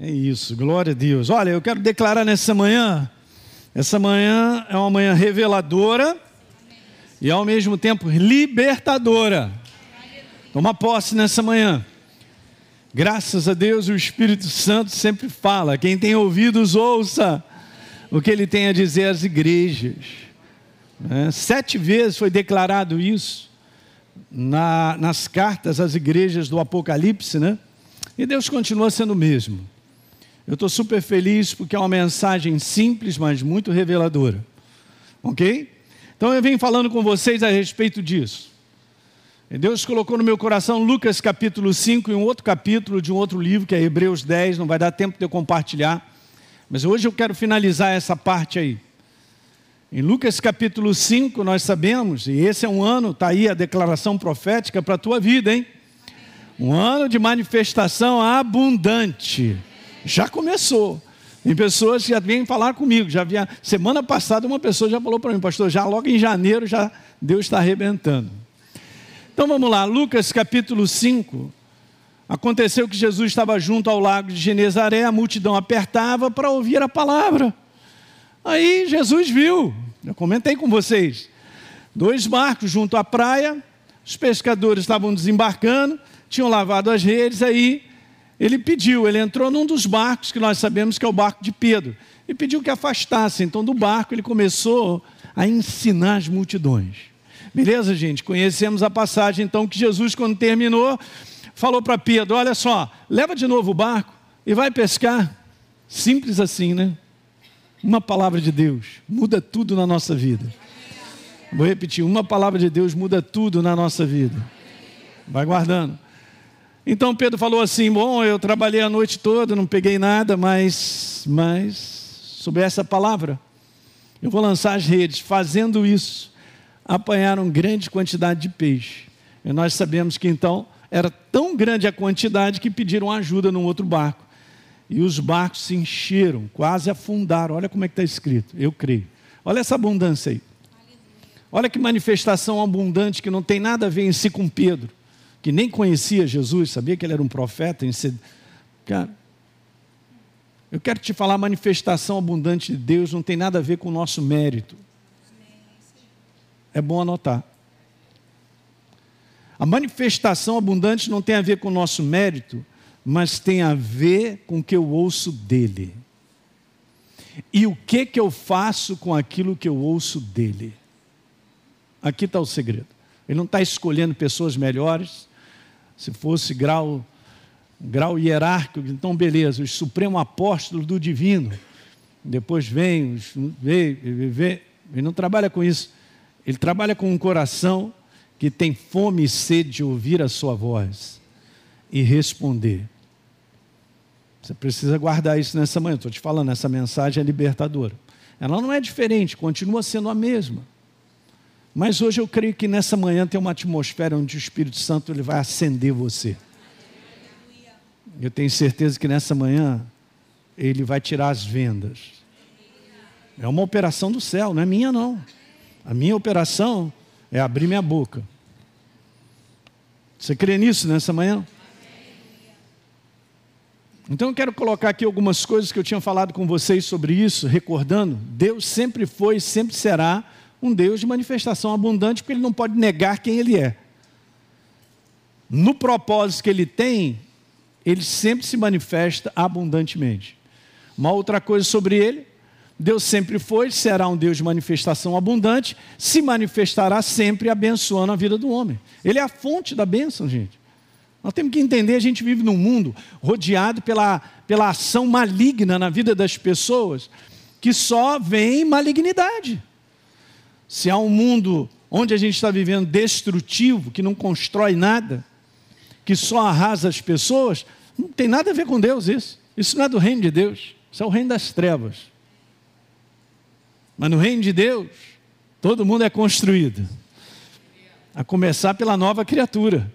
É isso, glória a Deus. Olha, eu quero declarar nessa manhã, essa manhã é uma manhã reveladora e ao mesmo tempo libertadora. Toma posse nessa manhã. Graças a Deus, o Espírito Santo sempre fala. Quem tem ouvidos, ouça o que ele tem a dizer às igrejas. É, sete vezes foi declarado isso na, nas cartas às igrejas do Apocalipse, né? E Deus continua sendo o mesmo. Eu estou super feliz porque é uma mensagem simples, mas muito reveladora. Ok? Então eu venho falando com vocês a respeito disso. Deus colocou no meu coração Lucas capítulo 5 e um outro capítulo de um outro livro, que é Hebreus 10, não vai dar tempo de eu compartilhar. Mas hoje eu quero finalizar essa parte aí. Em Lucas capítulo 5, nós sabemos, e esse é um ano, está aí a declaração profética para a tua vida, hein? Um ano de manifestação abundante. Já começou. Tem pessoas que já vêm falar comigo. Já havia semana passada uma pessoa já falou para mim, pastor, já logo em janeiro já Deus está arrebentando. Então vamos lá, Lucas capítulo 5. Aconteceu que Jesus estava junto ao lago de Genezaré, a multidão apertava para ouvir a palavra. Aí Jesus viu, eu comentei com vocês, dois barcos junto à praia, os pescadores estavam desembarcando, tinham lavado as redes, aí ele pediu, ele entrou num dos barcos que nós sabemos que é o barco de Pedro, e pediu que afastasse. Então, do barco, ele começou a ensinar as multidões. Beleza, gente? Conhecemos a passagem, então, que Jesus, quando terminou, falou para Pedro: Olha só, leva de novo o barco e vai pescar. Simples assim, né? Uma palavra de Deus muda tudo na nossa vida. Vou repetir: uma palavra de Deus muda tudo na nossa vida. Vai guardando. Então Pedro falou assim: Bom, eu trabalhei a noite toda, não peguei nada, mas, mas sobre essa palavra, eu vou lançar as redes. Fazendo isso, apanharam grande quantidade de peixe. E nós sabemos que então era tão grande a quantidade que pediram ajuda num outro barco. E os barcos se encheram, quase afundaram. Olha como é que está escrito, eu creio. Olha essa abundância aí. Olha que manifestação abundante que não tem nada a ver em si com Pedro que nem conhecia Jesus, sabia que ele era um profeta. Cara, eu quero te falar, a manifestação abundante de Deus não tem nada a ver com o nosso mérito. É bom anotar. A manifestação abundante não tem a ver com o nosso mérito, mas tem a ver com o que eu ouço dele. E o que que eu faço com aquilo que eu ouço dele? Aqui está o segredo. Ele não está escolhendo pessoas melhores, se fosse grau, grau hierárquico, então beleza, os supremo apóstolos do divino. Depois vem, vem, vem, ele não trabalha com isso. Ele trabalha com um coração que tem fome e sede de ouvir a sua voz e responder. Você precisa guardar isso nessa manhã. Estou te falando, essa mensagem é libertadora. Ela não é diferente, continua sendo a mesma. Mas hoje eu creio que nessa manhã tem uma atmosfera onde o Espírito Santo ele vai acender você. Eu tenho certeza que nessa manhã ele vai tirar as vendas. É uma operação do céu, não é minha não. A minha operação é abrir minha boca. Você crê nisso nessa manhã? Então eu quero colocar aqui algumas coisas que eu tinha falado com vocês sobre isso, recordando. Deus sempre foi e sempre será um Deus de manifestação abundante, porque ele não pode negar quem ele é. No propósito que ele tem, ele sempre se manifesta abundantemente. Uma outra coisa sobre ele, Deus sempre foi, será um Deus de manifestação abundante, se manifestará sempre abençoando a vida do homem. Ele é a fonte da bênção, gente. Nós temos que entender, a gente vive num mundo rodeado pela, pela ação maligna na vida das pessoas, que só vem malignidade. Se há um mundo onde a gente está vivendo destrutivo, que não constrói nada, que só arrasa as pessoas, não tem nada a ver com Deus isso. Isso não é do reino de Deus, isso é o reino das trevas. Mas no reino de Deus, todo mundo é construído. A começar pela nova criatura.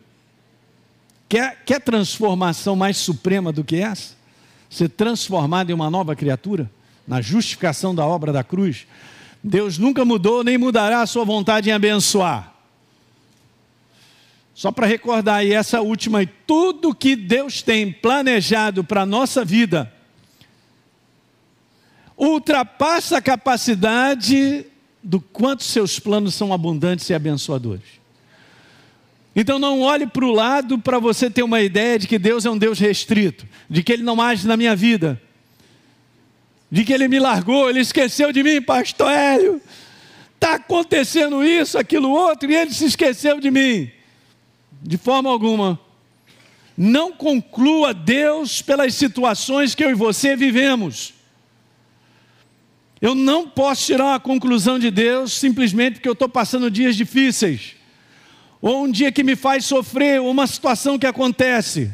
Quer, quer transformação mais suprema do que essa? Ser transformado em uma nova criatura? Na justificação da obra da cruz? Deus nunca mudou nem mudará a sua vontade em abençoar. Só para recordar aí essa última, tudo que Deus tem planejado para a nossa vida ultrapassa a capacidade do quanto seus planos são abundantes e abençoadores. Então não olhe para o lado para você ter uma ideia de que Deus é um Deus restrito, de que Ele não age na minha vida, de que Ele me largou, Ele esqueceu de mim, pastor Hélio. Está acontecendo isso, aquilo outro, e Ele se esqueceu de mim. De forma alguma. Não conclua Deus pelas situações que eu e você vivemos. Eu não posso tirar uma conclusão de Deus simplesmente porque eu estou passando dias difíceis ou um dia que me faz sofrer, ou uma situação que acontece.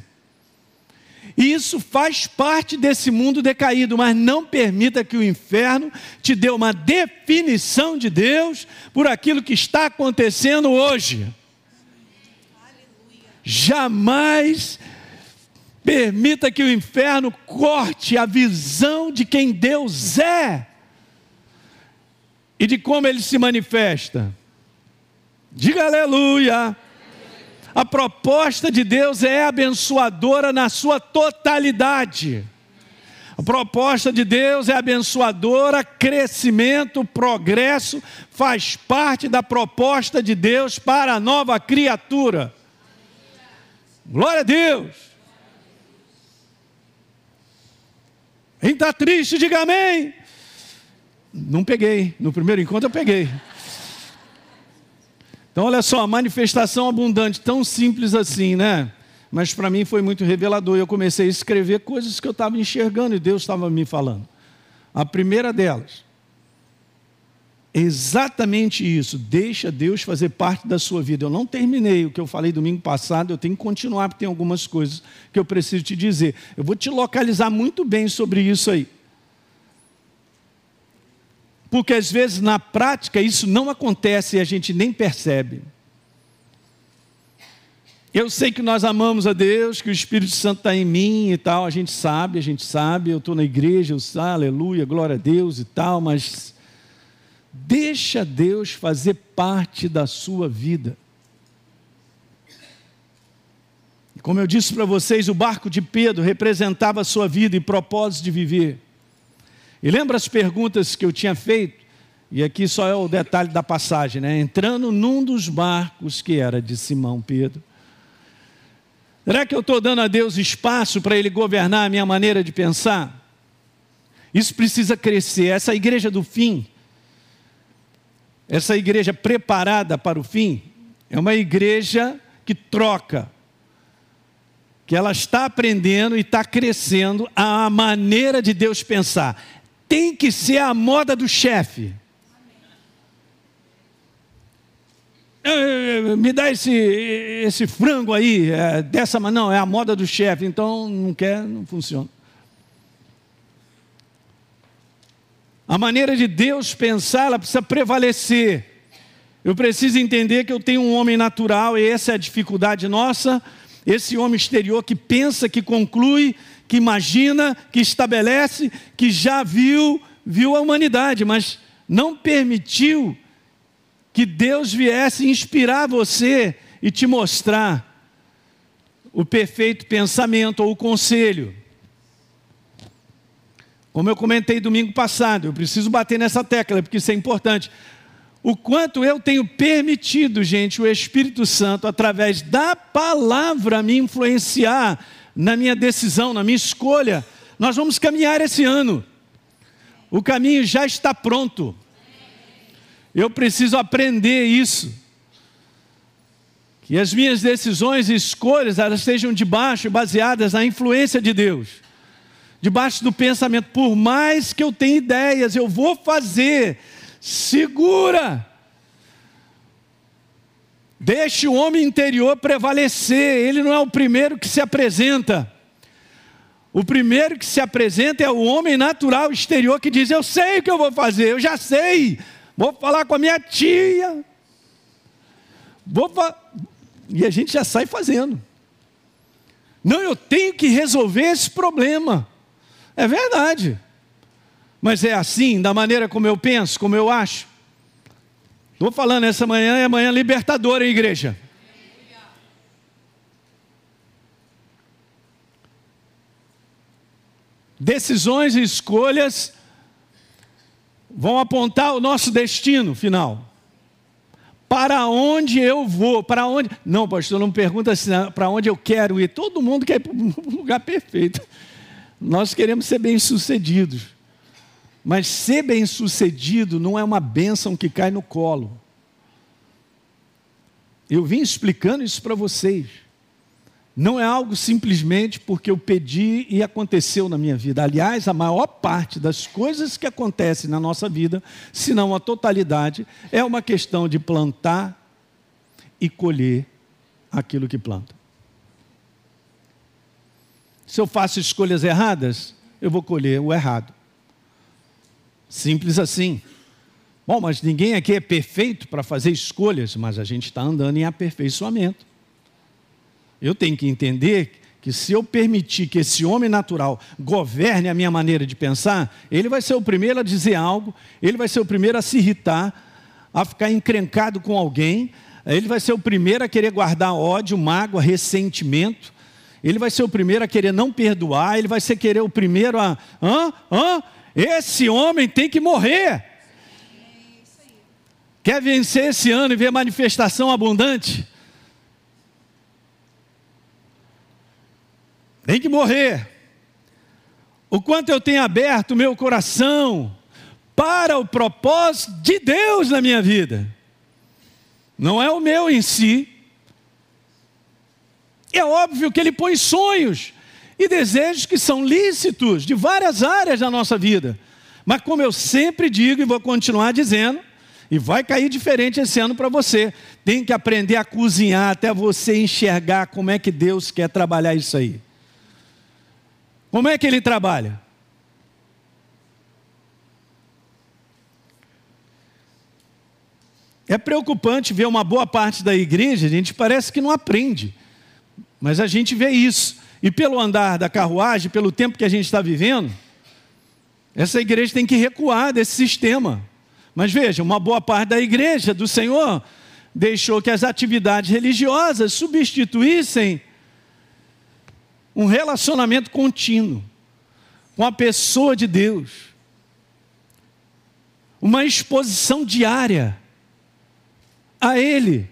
E isso faz parte desse mundo decaído, mas não permita que o inferno te dê uma definição de Deus por aquilo que está acontecendo hoje. Jamais permita que o inferno corte a visão de quem Deus é e de como ele se manifesta. Diga aleluia. A proposta de Deus é abençoadora na sua totalidade. A proposta de Deus é abençoadora, crescimento, progresso, faz parte da proposta de Deus para a nova criatura. Glória a Deus. Quem está triste, diga amém. Não peguei, no primeiro encontro eu peguei. Então, olha só, manifestação abundante, tão simples assim, né? Mas para mim foi muito revelador. Eu comecei a escrever coisas que eu estava enxergando e Deus estava me falando. A primeira delas, exatamente isso, deixa Deus fazer parte da sua vida. Eu não terminei o que eu falei domingo passado, eu tenho que continuar, porque tem algumas coisas que eu preciso te dizer. Eu vou te localizar muito bem sobre isso aí. Porque às vezes na prática isso não acontece e a gente nem percebe. Eu sei que nós amamos a Deus, que o Espírito Santo está em mim e tal, a gente sabe, a gente sabe, eu estou na igreja, eu sei, aleluia, glória a Deus e tal, mas deixa Deus fazer parte da sua vida. Como eu disse para vocês, o barco de Pedro representava a sua vida e propósito de viver. E lembra as perguntas que eu tinha feito? E aqui só é o detalhe da passagem, né? Entrando num dos barcos que era de Simão Pedro. Será que eu estou dando a Deus espaço para Ele governar a minha maneira de pensar? Isso precisa crescer. Essa igreja do fim, essa igreja preparada para o fim, é uma igreja que troca, que ela está aprendendo e está crescendo a maneira de Deus pensar tem que ser a moda do chefe. Me dá esse, esse frango aí, é, dessa maneira, não, é a moda do chefe, então não quer, não funciona. A maneira de Deus pensar, ela precisa prevalecer. Eu preciso entender que eu tenho um homem natural, e essa é a dificuldade nossa. Esse homem exterior que pensa, que conclui, que imagina, que estabelece, que já viu, viu a humanidade, mas não permitiu que Deus viesse inspirar você e te mostrar o perfeito pensamento ou o conselho. Como eu comentei domingo passado, eu preciso bater nessa tecla, porque isso é importante. O quanto eu tenho permitido, gente, o Espírito Santo, através da palavra, me influenciar na minha decisão, na minha escolha. Nós vamos caminhar esse ano. O caminho já está pronto. Eu preciso aprender isso. Que as minhas decisões e escolhas elas estejam debaixo, baseadas na influência de Deus. Debaixo do pensamento, por mais que eu tenha ideias, eu vou fazer. Segura. Deixe o homem interior prevalecer, ele não é o primeiro que se apresenta. O primeiro que se apresenta é o homem natural exterior que diz: Eu sei o que eu vou fazer, eu já sei, vou falar com a minha tia. Vou fa... E a gente já sai fazendo. Não, eu tenho que resolver esse problema. É verdade. Mas é assim, da maneira como eu penso, como eu acho. Estou falando, essa manhã é manhã libertadora, hein, igreja? Decisões e escolhas vão apontar o nosso destino final. Para onde eu vou? Para onde? Não, pastor, não pergunta assim, para onde eu quero ir. Todo mundo quer ir para um lugar perfeito. Nós queremos ser bem-sucedidos. Mas ser bem-sucedido não é uma bênção que cai no colo. Eu vim explicando isso para vocês. Não é algo simplesmente porque eu pedi e aconteceu na minha vida. Aliás, a maior parte das coisas que acontecem na nossa vida, se não a totalidade, é uma questão de plantar e colher aquilo que planta. Se eu faço escolhas erradas, eu vou colher o errado. Simples assim. Bom, mas ninguém aqui é perfeito para fazer escolhas, mas a gente está andando em aperfeiçoamento. Eu tenho que entender que se eu permitir que esse homem natural governe a minha maneira de pensar, ele vai ser o primeiro a dizer algo, ele vai ser o primeiro a se irritar, a ficar encrencado com alguém, ele vai ser o primeiro a querer guardar ódio, mágoa, ressentimento, ele vai ser o primeiro a querer não perdoar, ele vai ser querer o primeiro a, hã? Hã? Esse homem tem que morrer. Quer vencer esse ano e ver manifestação abundante? tem que morrer. O quanto eu tenho aberto o meu coração para o propósito de Deus na minha vida. Não é o meu em si. É óbvio que Ele põe sonhos e desejos que são lícitos de várias áreas da nossa vida. Mas, como eu sempre digo e vou continuar dizendo, e vai cair diferente esse ano para você, tem que aprender a cozinhar até você enxergar como é que Deus quer trabalhar isso aí. Como é que ele trabalha? É preocupante ver uma boa parte da igreja, a gente parece que não aprende, mas a gente vê isso. E pelo andar da carruagem, pelo tempo que a gente está vivendo, essa igreja tem que recuar desse sistema. Mas veja, uma boa parte da igreja do Senhor deixou que as atividades religiosas substituíssem um relacionamento contínuo com a pessoa de Deus, uma exposição diária a Ele.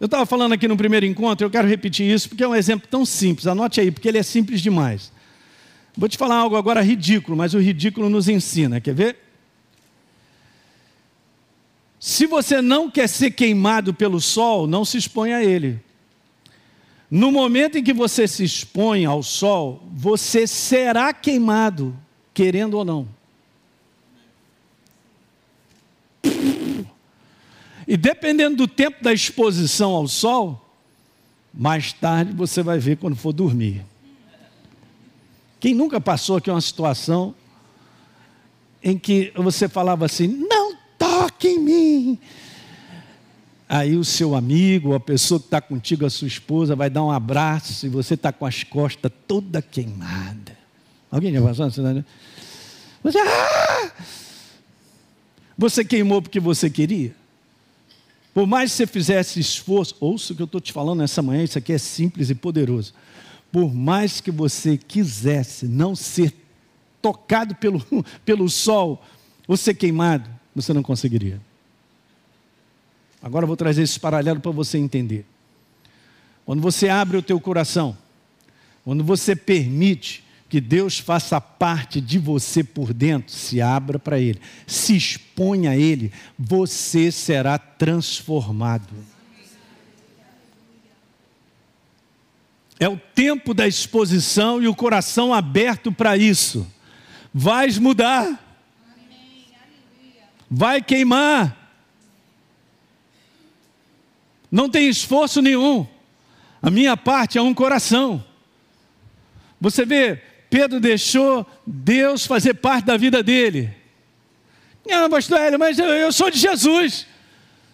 Eu estava falando aqui no primeiro encontro, eu quero repetir isso porque é um exemplo tão simples, anote aí, porque ele é simples demais. Vou te falar algo agora ridículo, mas o ridículo nos ensina, quer ver? Se você não quer ser queimado pelo sol, não se exponha a ele. No momento em que você se expõe ao sol, você será queimado, querendo ou não. E dependendo do tempo da exposição ao sol, mais tarde você vai ver quando for dormir. Quem nunca passou aqui uma situação em que você falava assim: não toque em mim, Aí o seu amigo, a pessoa que está contigo, a sua esposa, vai dar um abraço e você está com as costas toda queimada. Alguém já passou? Você, ah! você queimou porque você queria? Por mais que você fizesse esforço, ouça o que eu estou te falando nessa manhã, isso aqui é simples e poderoso. Por mais que você quisesse não ser tocado pelo, pelo sol ou ser queimado, você não conseguiria. Agora eu vou trazer esse paralelo para você entender. Quando você abre o teu coração, quando você permite que Deus faça parte de você por dentro, se abra para Ele, se exponha a Ele, você será transformado. É o tempo da exposição e o coração aberto para isso. Vais mudar. Vai queimar. Não tem esforço nenhum. A minha parte é um coração. Você vê, Pedro deixou Deus fazer parte da vida dele. Não, pastor Hélio, mas eu, eu sou de Jesus.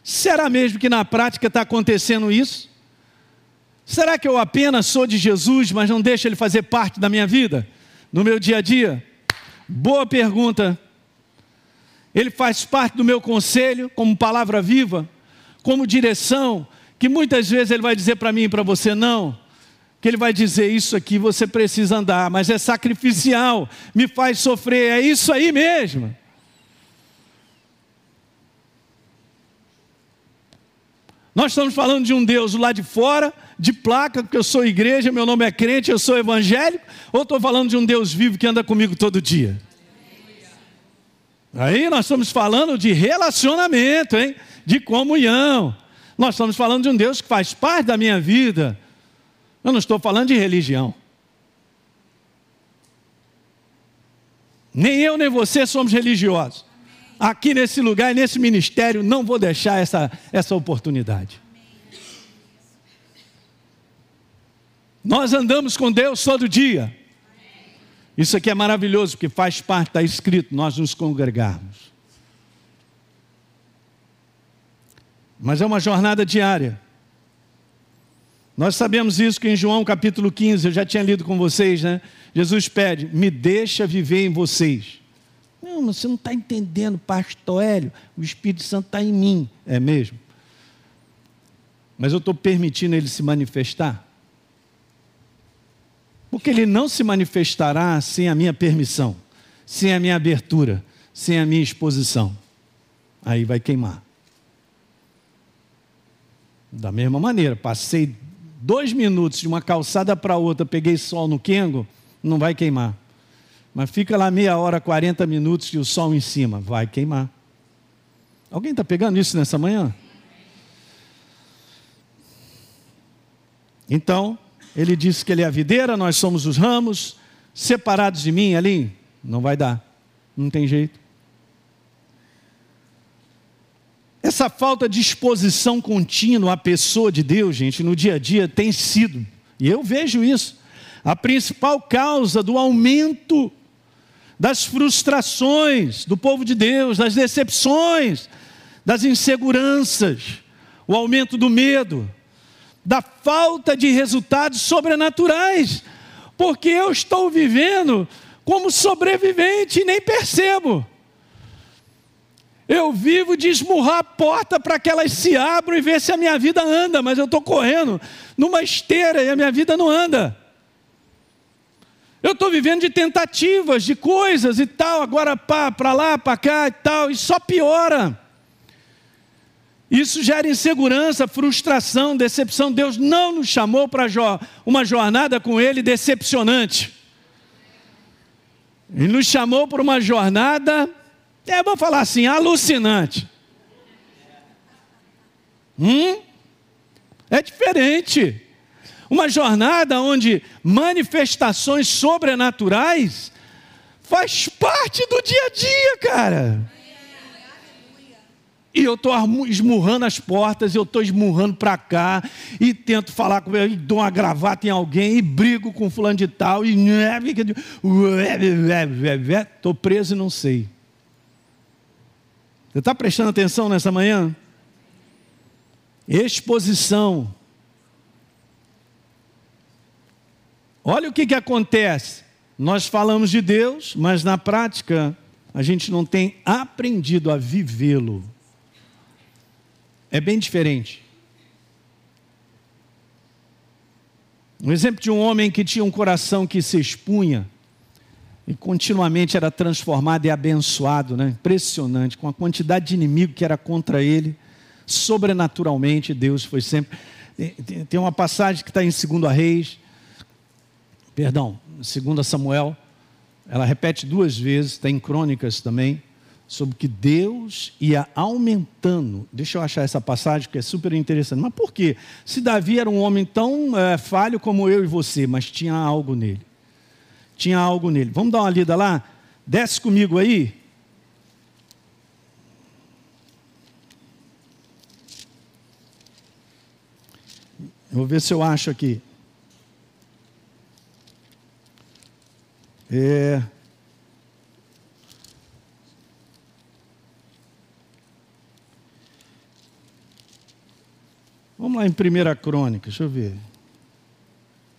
Será mesmo que na prática está acontecendo isso? Será que eu apenas sou de Jesus, mas não deixo Ele fazer parte da minha vida, no meu dia a dia? Boa pergunta. Ele faz parte do meu conselho, como palavra viva? como direção, que muitas vezes ele vai dizer para mim e para você: não, que ele vai dizer: Isso aqui você precisa andar, mas é sacrificial, me faz sofrer, é isso aí mesmo. Nós estamos falando de um Deus lá de fora, de placa, porque eu sou igreja, meu nome é crente, eu sou evangélico, ou estou falando de um Deus vivo que anda comigo todo dia? Aí nós estamos falando de relacionamento, hein? de comunhão. Nós estamos falando de um Deus que faz parte da minha vida. Eu não estou falando de religião. Nem eu nem você somos religiosos aqui nesse lugar e nesse ministério, não vou deixar essa, essa oportunidade. Nós andamos com Deus todo dia. Isso aqui é maravilhoso, porque faz parte, está escrito, nós nos congregarmos. Mas é uma jornada diária. Nós sabemos isso que em João capítulo 15, eu já tinha lido com vocês, né? Jesus pede: me deixa viver em vocês. Não, mas você não está entendendo, pastor Hélio, o Espírito Santo está em mim. É mesmo? Mas eu estou permitindo ele se manifestar? Porque ele não se manifestará sem a minha permissão, sem a minha abertura, sem a minha exposição. Aí vai queimar. Da mesma maneira, passei dois minutos de uma calçada para outra, peguei sol no Kengo, não vai queimar. Mas fica lá meia hora, 40 minutos e o sol em cima, vai queimar. Alguém está pegando isso nessa manhã? Então, ele disse que ele é a videira, nós somos os ramos, separados de mim ali, não vai dar, não tem jeito. Essa falta de exposição contínua à pessoa de Deus, gente, no dia a dia tem sido, e eu vejo isso, a principal causa do aumento das frustrações do povo de Deus, das decepções, das inseguranças, o aumento do medo, da falta de resultados sobrenaturais, porque eu estou vivendo como sobrevivente e nem percebo. Eu vivo de esmurrar a porta para que elas se abram e ver se a minha vida anda, mas eu estou correndo numa esteira e a minha vida não anda. Eu estou vivendo de tentativas, de coisas e tal, agora para lá, para cá e tal, e só piora. Isso gera insegurança, frustração, decepção. Deus não nos chamou para uma jornada com Ele decepcionante. Ele nos chamou para uma jornada, é, vou falar assim, alucinante. Hum? É diferente. Uma jornada onde manifestações sobrenaturais faz parte do dia a dia, cara. E eu estou esmurrando as portas, eu estou esmurrando para cá, e tento falar com ele, e dou uma gravata em alguém, e brigo com fulano de tal, e estou preso e não sei. Você está prestando atenção nessa manhã? Exposição Olha o que, que acontece. Nós falamos de Deus, mas na prática a gente não tem aprendido a vivê-lo. É bem diferente. Um exemplo de um homem que tinha um coração que se expunha e continuamente era transformado e abençoado, né? impressionante, com a quantidade de inimigo que era contra ele, sobrenaturalmente Deus foi sempre. Tem uma passagem que está em 2 Reis, perdão, 2 Samuel, ela repete duas vezes, está em crônicas também, sobre que Deus ia aumentando. Deixa eu achar essa passagem que é super interessante. Mas por quê? Se Davi era um homem tão é, falho como eu e você, mas tinha algo nele. Tinha algo nele. Vamos dar uma lida lá? Desce comigo aí. vou ver se eu acho aqui. É. Vamos lá em primeira crônica, deixa eu ver.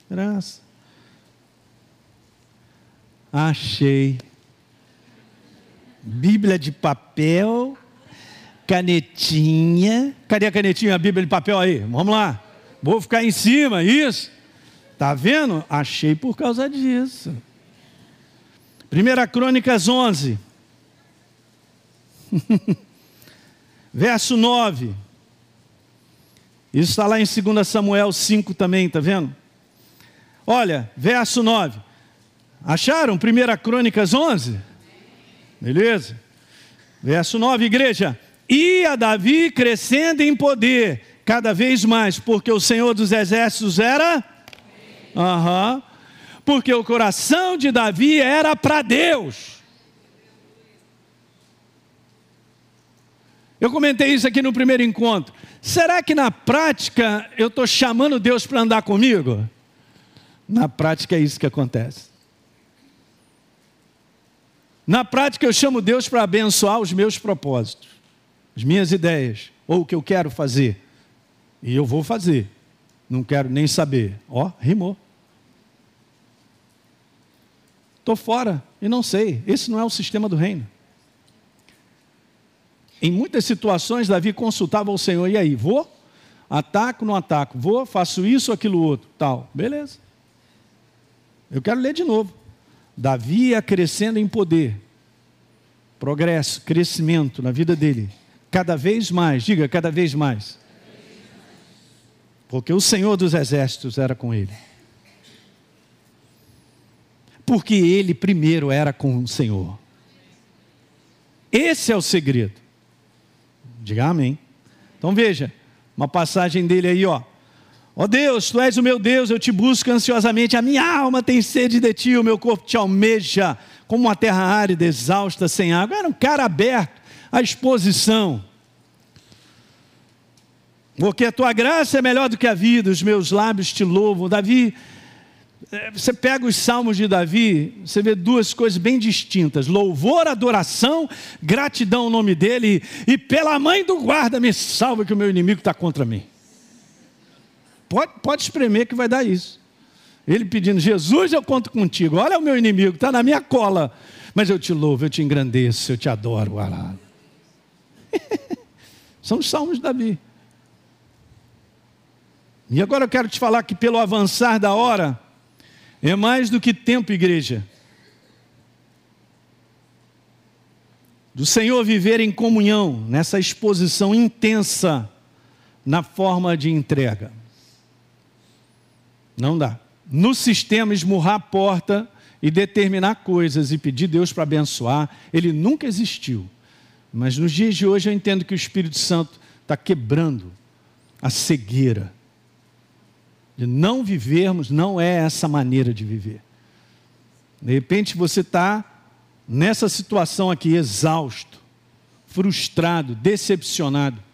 Graça. Achei. Bíblia de papel, canetinha. Cadê a canetinha, a Bíblia de papel aí? Vamos lá. Vou ficar em cima, isso. Tá vendo? Achei por causa disso. 1 Crônicas 11. Verso 9. Isso está lá em 2 Samuel 5 também, tá vendo? Olha, verso 9. Acharam 1 Crônicas 11? Beleza? Verso 9, igreja. Ia Davi crescendo em poder, cada vez mais, porque o Senhor dos Exércitos era. Aham. Uhum. Porque o coração de Davi era para Deus. Eu comentei isso aqui no primeiro encontro. Será que na prática eu estou chamando Deus para andar comigo? Na prática é isso que acontece. Na prática eu chamo Deus para abençoar os meus propósitos, as minhas ideias, ou o que eu quero fazer. E eu vou fazer. Não quero nem saber. Ó, rimou. Estou fora e não sei. Esse não é o sistema do reino. Em muitas situações, Davi consultava o Senhor, e aí, vou? Ataco, não ataco? Vou, faço isso, aquilo outro, tal. Beleza. Eu quero ler de novo. Davi ia crescendo em poder, progresso, crescimento na vida dele, cada vez mais, diga cada vez mais. Porque o Senhor dos Exércitos era com ele. Porque ele primeiro era com o Senhor. Esse é o segredo. Diga amém. Então veja, uma passagem dele aí, ó. Ó oh Deus, tu és o meu Deus, eu te busco ansiosamente, a minha alma tem sede de ti, o meu corpo te almeja, como uma terra árida, exausta, sem água. Era um cara aberto à exposição. Porque a tua graça é melhor do que a vida, os meus lábios te louvam. Davi, eh, você pega os salmos de Davi, você vê duas coisas bem distintas: louvor, adoração, gratidão ao nome dele, e pela mãe do guarda me salva que o meu inimigo está contra mim. Pode, pode espremer que vai dar isso. Ele pedindo, Jesus, eu conto contigo. Olha o meu inimigo, está na minha cola. Mas eu te louvo, eu te engrandeço, eu te adoro. São os salmos de Davi. E agora eu quero te falar que pelo avançar da hora, é mais do que tempo, igreja. Do Senhor viver em comunhão, nessa exposição intensa na forma de entrega. Não dá. No sistema, esmurrar a porta e determinar coisas e pedir Deus para abençoar, ele nunca existiu. Mas nos dias de hoje eu entendo que o Espírito Santo está quebrando a cegueira. De não vivermos, não é essa maneira de viver. De repente você está nessa situação aqui, exausto, frustrado, decepcionado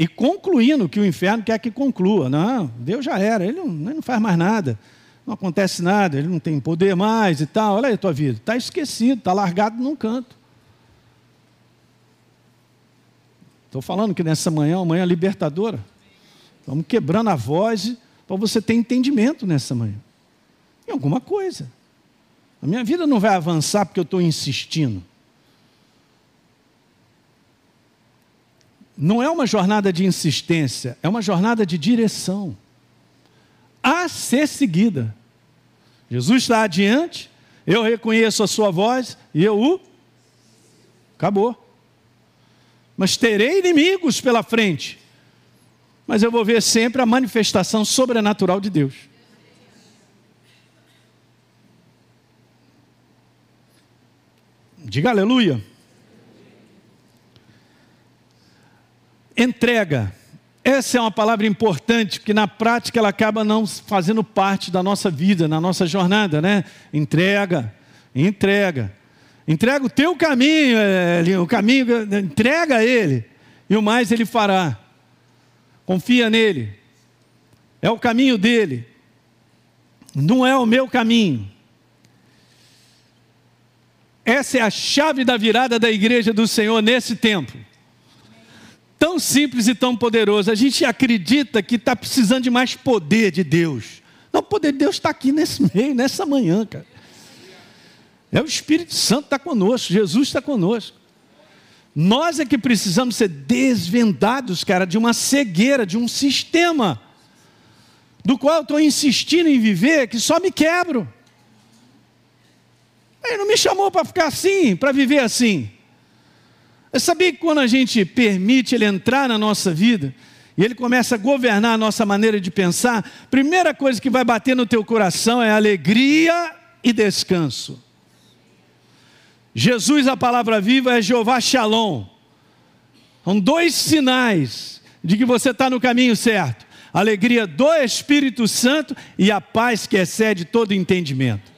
e concluindo que o inferno quer que conclua. Não, Deus já era, ele não, ele não faz mais nada, não acontece nada, ele não tem poder mais e tal. Olha aí a tua vida, está esquecido, está largado num canto. Estou falando que nessa manhã é uma manhã libertadora. Estamos quebrando a voz para você ter entendimento nessa manhã. Em alguma coisa. A minha vida não vai avançar porque eu estou insistindo. Não é uma jornada de insistência, é uma jornada de direção a ser seguida. Jesus está adiante, eu reconheço a sua voz e eu o. Acabou. Mas terei inimigos pela frente, mas eu vou ver sempre a manifestação sobrenatural de Deus. Diga aleluia. Entrega. Essa é uma palavra importante, porque na prática ela acaba não fazendo parte da nossa vida, na nossa jornada, né? Entrega, entrega. Entrega o teu caminho, o caminho, entrega a Ele, e o mais Ele fará. Confia nele. É o caminho dele. Não é o meu caminho. Essa é a chave da virada da igreja do Senhor nesse tempo tão simples e tão poderoso. A gente acredita que está precisando de mais poder de Deus. Não, o poder de Deus está aqui nesse meio, nessa manhã, cara. É o Espírito Santo está conosco, Jesus está conosco. Nós é que precisamos ser desvendados, cara, de uma cegueira, de um sistema. do qual estou insistindo em viver, que só me quebro. Ele não me chamou para ficar assim, para viver assim. Eu sabia que quando a gente permite ele entrar na nossa vida, e ele começa a governar a nossa maneira de pensar, primeira coisa que vai bater no teu coração é alegria e descanso. Jesus, a palavra viva, é Jeová Shalom. São dois sinais de que você está no caminho certo: alegria do Espírito Santo e a paz que excede todo entendimento.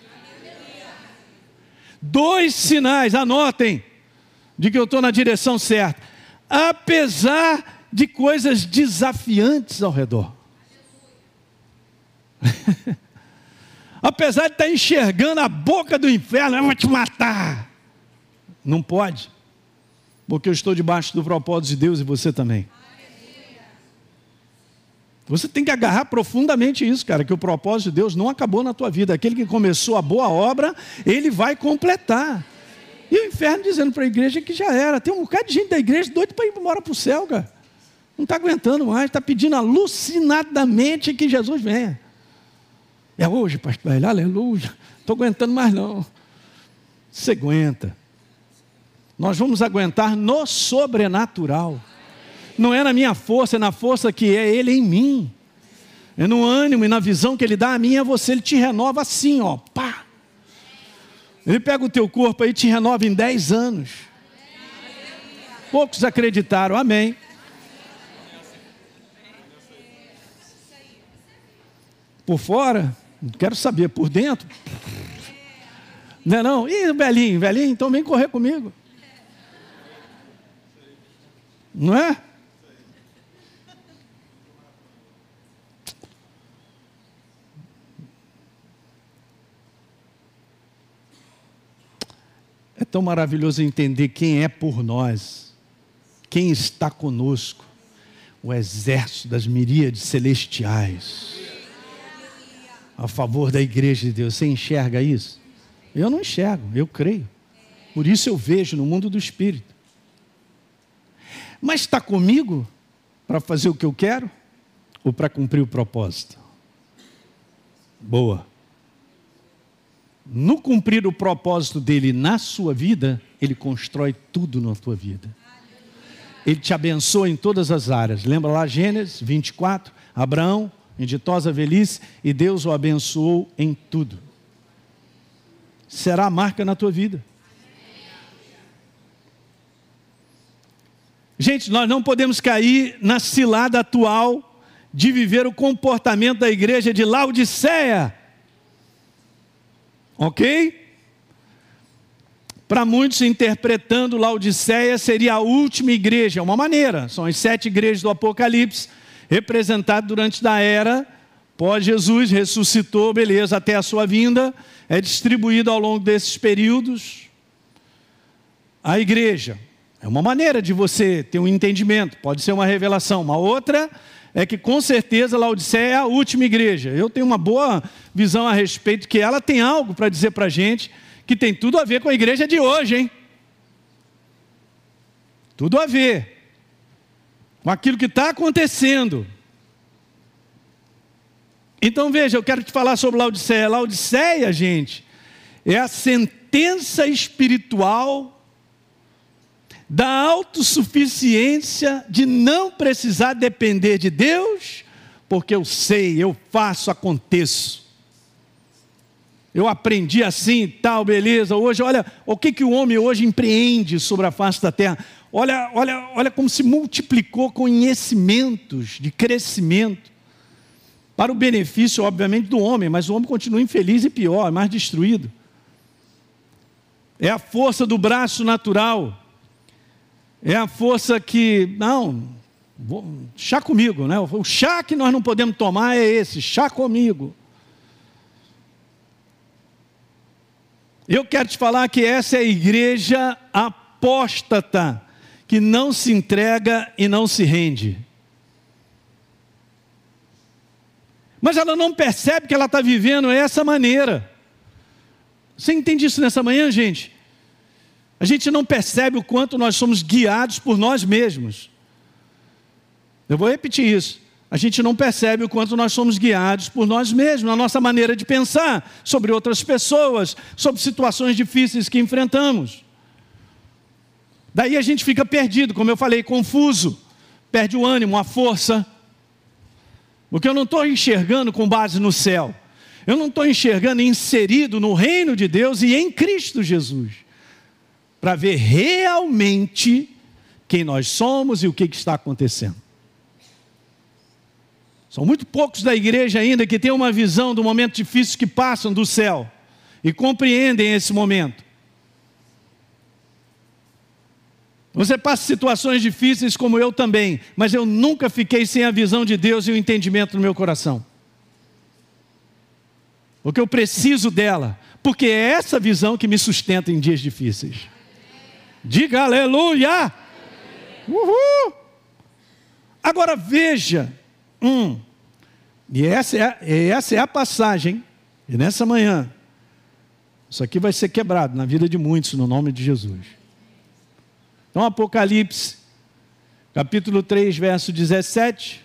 Dois sinais, anotem, de que eu estou na direção certa. Apesar de coisas desafiantes ao redor. Apesar de estar tá enxergando a boca do inferno, eu vou te matar. Não pode, porque eu estou debaixo do propósito de Deus e você também. Você tem que agarrar profundamente isso, cara, que o propósito de Deus não acabou na tua vida. Aquele que começou a boa obra, ele vai completar. E o inferno dizendo para a igreja que já era. Tem um bocado de gente da igreja doido para ir embora para o céu, cara. Não está aguentando mais, está pedindo alucinadamente que Jesus venha. É hoje, pastor velho, aleluia. Estou aguentando mais não. Você aguenta. Nós vamos aguentar no sobrenatural. Não é na minha força, é na força que é Ele em mim. É no ânimo e na visão que Ele dá a mim e a você. Ele te renova assim, ó. Pá. Ele pega o teu corpo aí e te renova em 10 anos. Poucos acreditaram, amém. Por fora, quero saber, por dentro. Não é não? Ih, velhinho, velhinho, então vem correr comigo. Não é? Tão maravilhoso entender quem é por nós, quem está conosco, o exército das miríades celestiais, a favor da igreja de Deus. Você enxerga isso? Eu não enxergo, eu creio. Por isso eu vejo no mundo do espírito. Mas está comigo para fazer o que eu quero ou para cumprir o propósito? Boa. No cumprir o propósito dele na sua vida, ele constrói tudo na tua vida. Ele te abençoa em todas as áreas. Lembra lá Gênesis 24? Abraão, em ditosa velhice, e Deus o abençoou em tudo. Será a marca na tua vida. Gente, nós não podemos cair na cilada atual de viver o comportamento da igreja de Laodiceia. Ok? Para muitos, interpretando Laodiceia seria a última igreja, é uma maneira, são as sete igrejas do Apocalipse, representadas durante da era pós-Jesus, ressuscitou, beleza, até a sua vinda, é distribuído ao longo desses períodos a igreja. É uma maneira de você ter um entendimento, pode ser uma revelação. Uma outra é que com certeza Laodiceia é a última igreja. Eu tenho uma boa visão a respeito que ela tem algo para dizer para a gente que tem tudo a ver com a igreja de hoje, hein? Tudo a ver com aquilo que está acontecendo. Então veja, eu quero te falar sobre Laodiceia. Laodiceia, gente, é a sentença espiritual da autossuficiência de não precisar depender de Deus, porque eu sei, eu faço, aconteço. Eu aprendi assim, tal, beleza. Hoje, olha, o que, que o homem hoje empreende sobre a face da terra. Olha, olha, olha como se multiplicou conhecimentos de crescimento. Para o benefício, obviamente, do homem, mas o homem continua infeliz e pior, mais destruído. É a força do braço natural. É a força que, não, vou, chá comigo, né? O chá que nós não podemos tomar é esse, chá comigo. Eu quero te falar que essa é a igreja apóstata, que não se entrega e não se rende. Mas ela não percebe que ela está vivendo essa maneira. Você entende isso nessa manhã, gente? A gente não percebe o quanto nós somos guiados por nós mesmos. Eu vou repetir isso. a gente não percebe o quanto nós somos guiados por nós mesmos, na nossa maneira de pensar sobre outras pessoas, sobre situações difíceis que enfrentamos. Daí a gente fica perdido, como eu falei, confuso, perde o ânimo, a força, porque eu não estou enxergando com base no céu, eu não estou enxergando inserido no reino de Deus e em Cristo Jesus, para ver realmente quem nós somos e o que, que está acontecendo. São muito poucos da igreja ainda que têm uma visão do momento difícil que passam do céu e compreendem esse momento. Você passa situações difíceis como eu também, mas eu nunca fiquei sem a visão de Deus e o entendimento no meu coração. Porque eu preciso dela, porque é essa visão que me sustenta em dias difíceis. Diga aleluia! Uhul! Agora veja Hum. E essa é, essa é a passagem. E nessa manhã, isso aqui vai ser quebrado na vida de muitos, no nome de Jesus. Então, Apocalipse, capítulo 3, verso 17.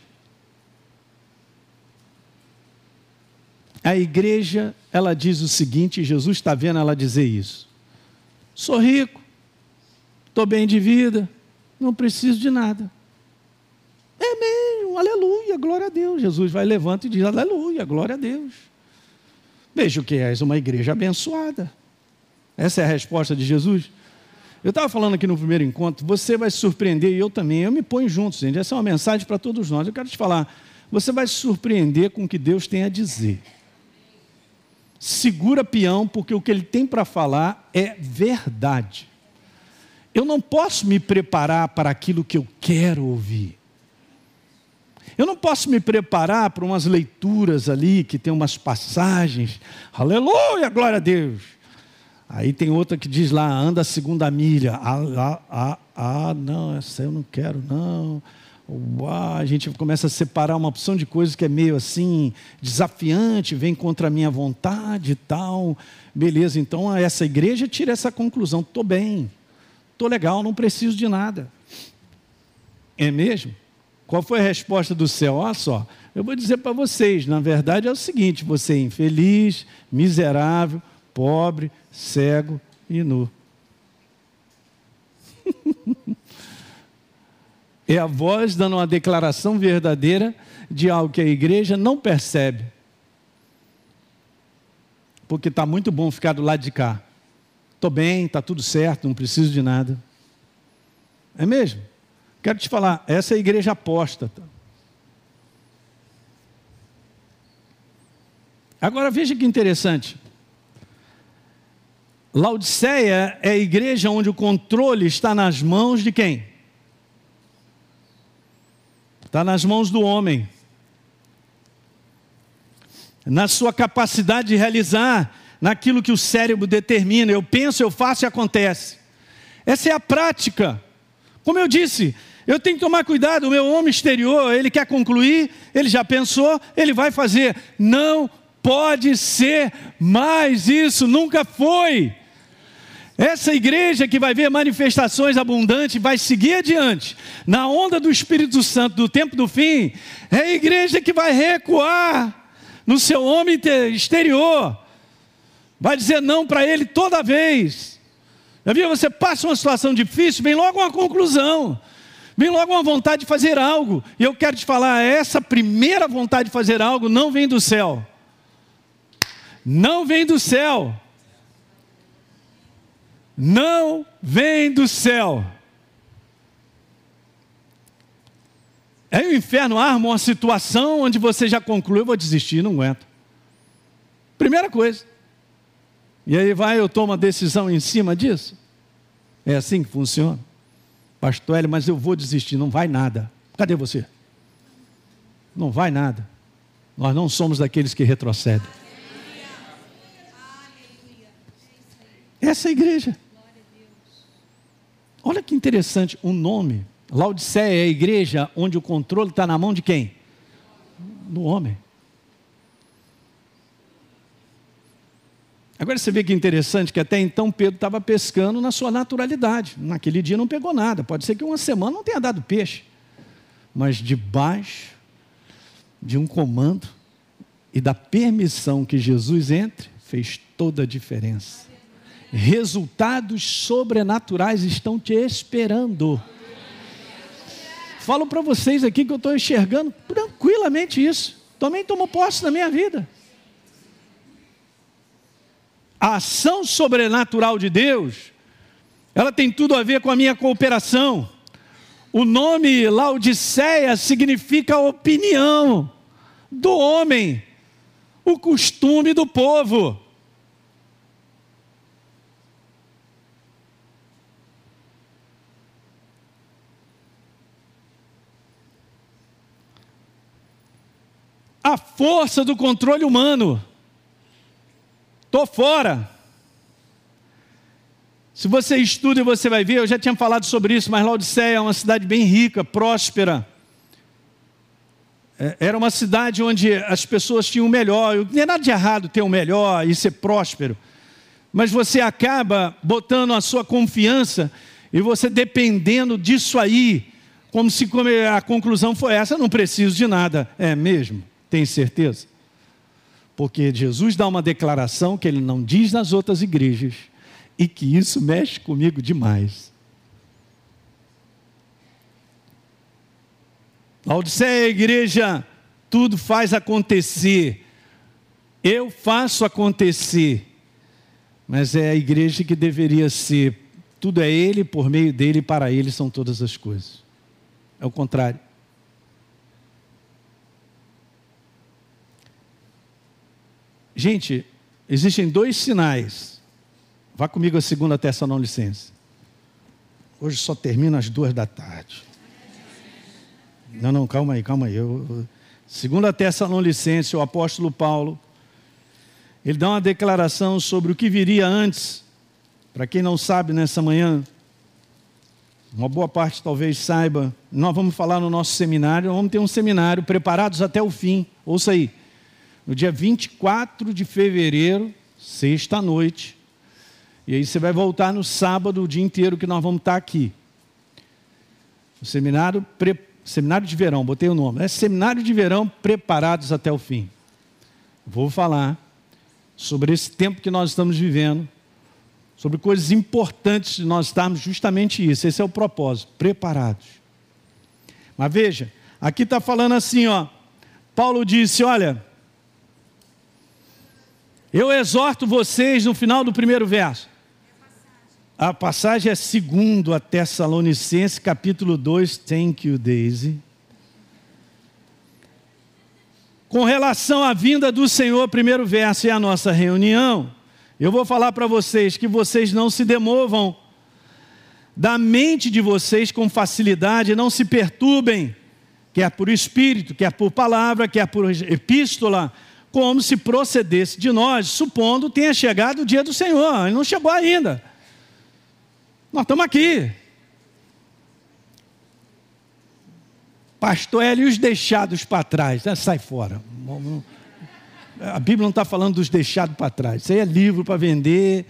A igreja, ela diz o seguinte, Jesus está vendo ela dizer isso. Sou rico, estou bem de vida, não preciso de nada. É mesmo, aleluia, glória a Deus. Jesus vai, levanta e diz, aleluia, glória a Deus. Veja o que és uma igreja abençoada. Essa é a resposta de Jesus. Eu estava falando aqui no primeiro encontro, você vai se surpreender, e eu também, eu me ponho junto, gente. Essa é uma mensagem para todos nós. Eu quero te falar, você vai se surpreender com o que Deus tem a dizer. Segura peão, porque o que ele tem para falar é verdade. Eu não posso me preparar para aquilo que eu quero ouvir. Eu não posso me preparar para umas leituras ali que tem umas passagens. Aleluia, glória a Deus. Aí tem outra que diz lá, anda a segunda milha. Ah, ah, ah, ah não, essa eu não quero, não. Uau, a gente começa a separar uma opção de coisas que é meio assim, desafiante, vem contra a minha vontade e tal. Beleza, então essa igreja tira essa conclusão: estou bem, estou legal, não preciso de nada. É mesmo? Qual foi a resposta do céu? Olha só, eu vou dizer para vocês: na verdade é o seguinte, você é infeliz, miserável, pobre, cego e nu. é a voz dando uma declaração verdadeira de algo que a igreja não percebe. Porque está muito bom ficar do lado de cá. Estou bem, está tudo certo, não preciso de nada. É mesmo? Quero te falar, essa é a igreja apóstata. Agora veja que interessante. Laodiceia é a igreja onde o controle está nas mãos de quem? Está nas mãos do homem. Na sua capacidade de realizar naquilo que o cérebro determina. Eu penso, eu faço e acontece. Essa é a prática. Como eu disse, eu tenho que tomar cuidado, o meu homem exterior, ele quer concluir, ele já pensou, ele vai fazer. Não pode ser mais isso, nunca foi. Essa igreja que vai ver manifestações abundantes, vai seguir adiante, na onda do Espírito Santo do tempo do fim, é a igreja que vai recuar no seu homem exterior, vai dizer não para ele toda vez. Já viu? Você passa uma situação difícil, vem logo uma conclusão. Vem logo uma vontade de fazer algo. E eu quero te falar, essa primeira vontade de fazer algo não vem do céu. Não vem do céu. Não vem do céu. Aí o inferno arma uma situação onde você já conclui, eu vou desistir, não aguento. Primeira coisa. E aí vai, eu tomo a decisão em cima disso. É assim que funciona. Pastor Hélio, mas eu vou desistir, não vai nada. Cadê você? Não vai nada. Nós não somos daqueles que retrocedem. Essa é a igreja. Olha que interessante o nome. Laodiceia é a igreja onde o controle está na mão de quem? Do homem. Agora você vê que interessante que até então Pedro estava pescando na sua naturalidade. Naquele dia não pegou nada. Pode ser que uma semana não tenha dado peixe. Mas debaixo de um comando e da permissão que Jesus entre, fez toda a diferença. Resultados sobrenaturais estão te esperando. Falo para vocês aqui que eu estou enxergando tranquilamente isso. Também tomo posse na minha vida. A ação sobrenatural de Deus, ela tem tudo a ver com a minha cooperação. O nome Laodiceia significa opinião do homem, o costume do povo. a força do controle humano. Estou fora. Se você estuda, você vai ver, eu já tinha falado sobre isso, mas Laodiceia é uma cidade bem rica, próspera. É, era uma cidade onde as pessoas tinham o melhor. Não é nada de errado ter o melhor e ser próspero. Mas você acaba botando a sua confiança e você dependendo disso aí, como se a conclusão foi essa, não preciso de nada. É mesmo? Tem certeza? Porque Jesus dá uma declaração que ele não diz nas outras igrejas e que isso mexe comigo demais. Laodiceia, igreja, tudo faz acontecer. Eu faço acontecer. Mas é a igreja que deveria ser. Tudo é Ele, por meio dele, para Ele são todas as coisas. É o contrário. Gente, existem dois sinais. Vá comigo a segunda Tessalonicense. Hoje só termina às duas da tarde. Não, não, calma aí, calma aí. Eu, segunda Tessalonicense, o apóstolo Paulo, ele dá uma declaração sobre o que viria antes. Para quem não sabe, nessa manhã, uma boa parte talvez saiba, nós vamos falar no nosso seminário, vamos ter um seminário preparados até o fim. Ouça aí no dia 24 de fevereiro, sexta-noite. E aí você vai voltar no sábado, o dia inteiro que nós vamos estar aqui. O seminário, pre... seminário de verão, botei o nome. É Seminário de Verão Preparados até o Fim. Vou falar sobre esse tempo que nós estamos vivendo, sobre coisas importantes de nós estarmos justamente isso. Esse é o propósito, preparados. Mas veja, aqui está falando assim, ó. Paulo disse: olha, eu exorto vocês no final do primeiro verso. A passagem é segundo a Tessalonicense, capítulo 2. Thank you, Daisy. Com relação à vinda do Senhor, primeiro verso é a nossa reunião. Eu vou falar para vocês que vocês não se demovam da mente de vocês com facilidade, não se perturbem, quer por espírito, quer por palavra, quer por epístola, como se procedesse de nós, supondo tenha chegado o dia do Senhor. Ele não chegou ainda. Nós estamos aqui. Pastor Hélio e os deixados para trás. Ah, sai fora. A Bíblia não está falando dos deixados para trás. Isso aí é livro para vender.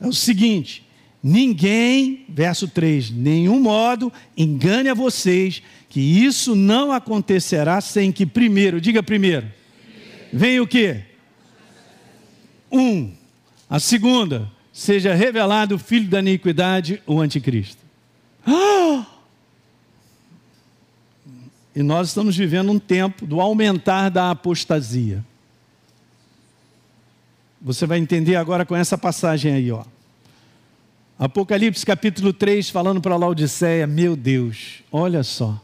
É o seguinte: ninguém, verso 3, nenhum modo engane a vocês que isso não acontecerá sem que primeiro, diga primeiro, vem o que? Um. A segunda, seja revelado o filho da iniquidade, o anticristo. Ah! E nós estamos vivendo um tempo do aumentar da apostasia. Você vai entender agora com essa passagem aí, ó. Apocalipse capítulo 3, falando para Laodiceia, meu Deus, olha só.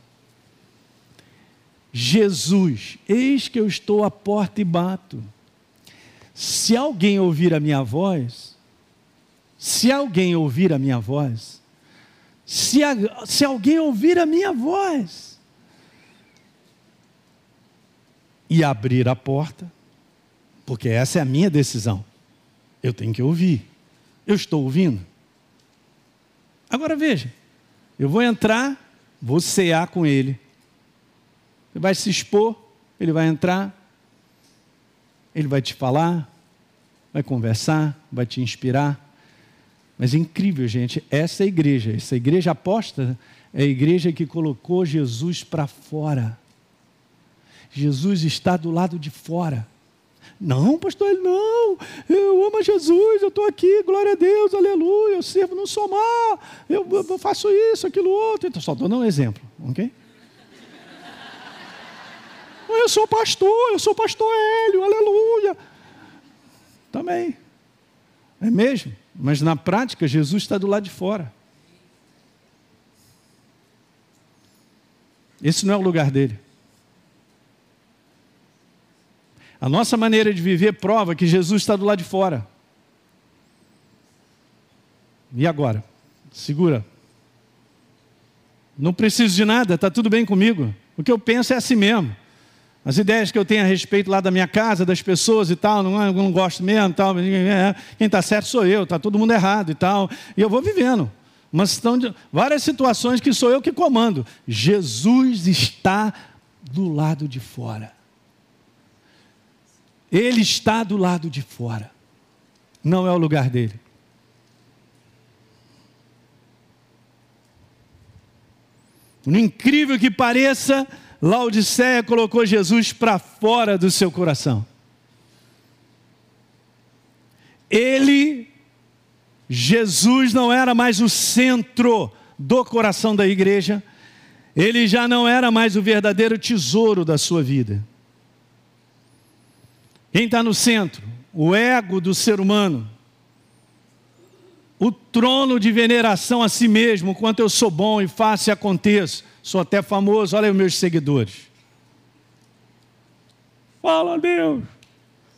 Jesus, eis que eu estou à porta e bato. Se alguém ouvir a minha voz, se alguém ouvir a minha voz, se, a, se alguém ouvir a minha voz e abrir a porta, porque essa é a minha decisão, eu tenho que ouvir. Eu estou ouvindo. Agora veja, eu vou entrar, vou cear com ele vai se expor, ele vai entrar, ele vai te falar, vai conversar, vai te inspirar. Mas é incrível, gente, essa é a igreja, essa igreja aposta é a igreja que colocou Jesus para fora. Jesus está do lado de fora. Não, pastor, ele não. Eu amo Jesus, eu estou aqui, glória a Deus, aleluia. Eu sirvo no somar, eu, eu faço isso, aquilo outro. Então, só dando um exemplo, ok? Eu sou pastor, eu sou pastor Hélio, aleluia. Também. É mesmo? Mas na prática, Jesus está do lado de fora. Esse não é o lugar dele. A nossa maneira de viver prova que Jesus está do lado de fora. E agora? Segura. Não preciso de nada, está tudo bem comigo. O que eu penso é assim mesmo. As ideias que eu tenho a respeito lá da minha casa, das pessoas e tal, não, não gosto mesmo, tal, é, quem está certo sou eu, está todo mundo errado e tal. E eu vou vivendo. Mas estão de, várias situações que sou eu que comando. Jesus está do lado de fora. Ele está do lado de fora. Não é o lugar dele. No incrível que pareça, Laodiceia colocou Jesus para fora do seu coração. Ele, Jesus, não era mais o centro do coração da igreja, ele já não era mais o verdadeiro tesouro da sua vida. Quem está no centro? O ego do ser humano. O trono de veneração a si mesmo, quanto eu sou bom e faço e aconteço sou até famoso, olha os meus seguidores. Fala, Deus.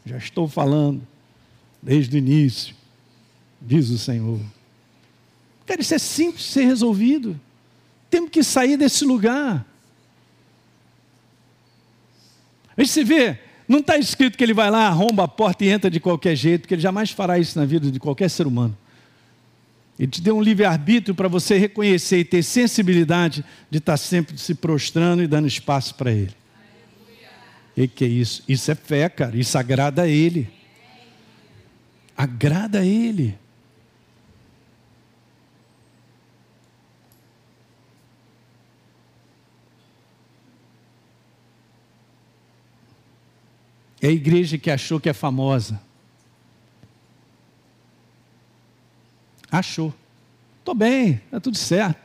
Já estou falando desde o início, diz o Senhor. Cara, isso é simples de ser resolvido. Temos que sair desse lugar. Aí você vê, não está escrito que ele vai lá, arromba a porta e entra de qualquer jeito, porque ele jamais fará isso na vida de qualquer ser humano. Ele te deu um livre-arbítrio para você reconhecer e ter sensibilidade de estar tá sempre se prostrando e dando espaço para Ele. E que é isso? Isso é fé, cara. Isso agrada a Ele. Agrada a Ele. É a igreja que achou que é famosa. Achou. Estou bem, está tudo certo.